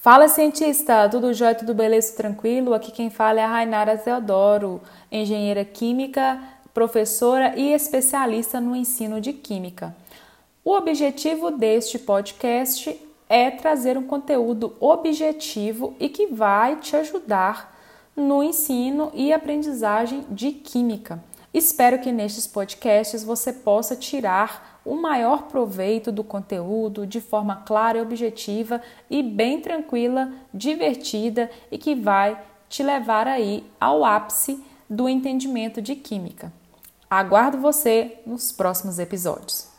Fala cientista, tudo jóia, tudo beleza, tranquilo? Aqui quem fala é a Rainara Teodoro, engenheira química, professora e especialista no ensino de química. O objetivo deste podcast é trazer um conteúdo objetivo e que vai te ajudar no ensino e aprendizagem de química. Espero que nestes podcasts você possa tirar o maior proveito do conteúdo de forma clara e objetiva e bem tranquila, divertida e que vai te levar aí ao ápice do entendimento de química. Aguardo você nos próximos episódios.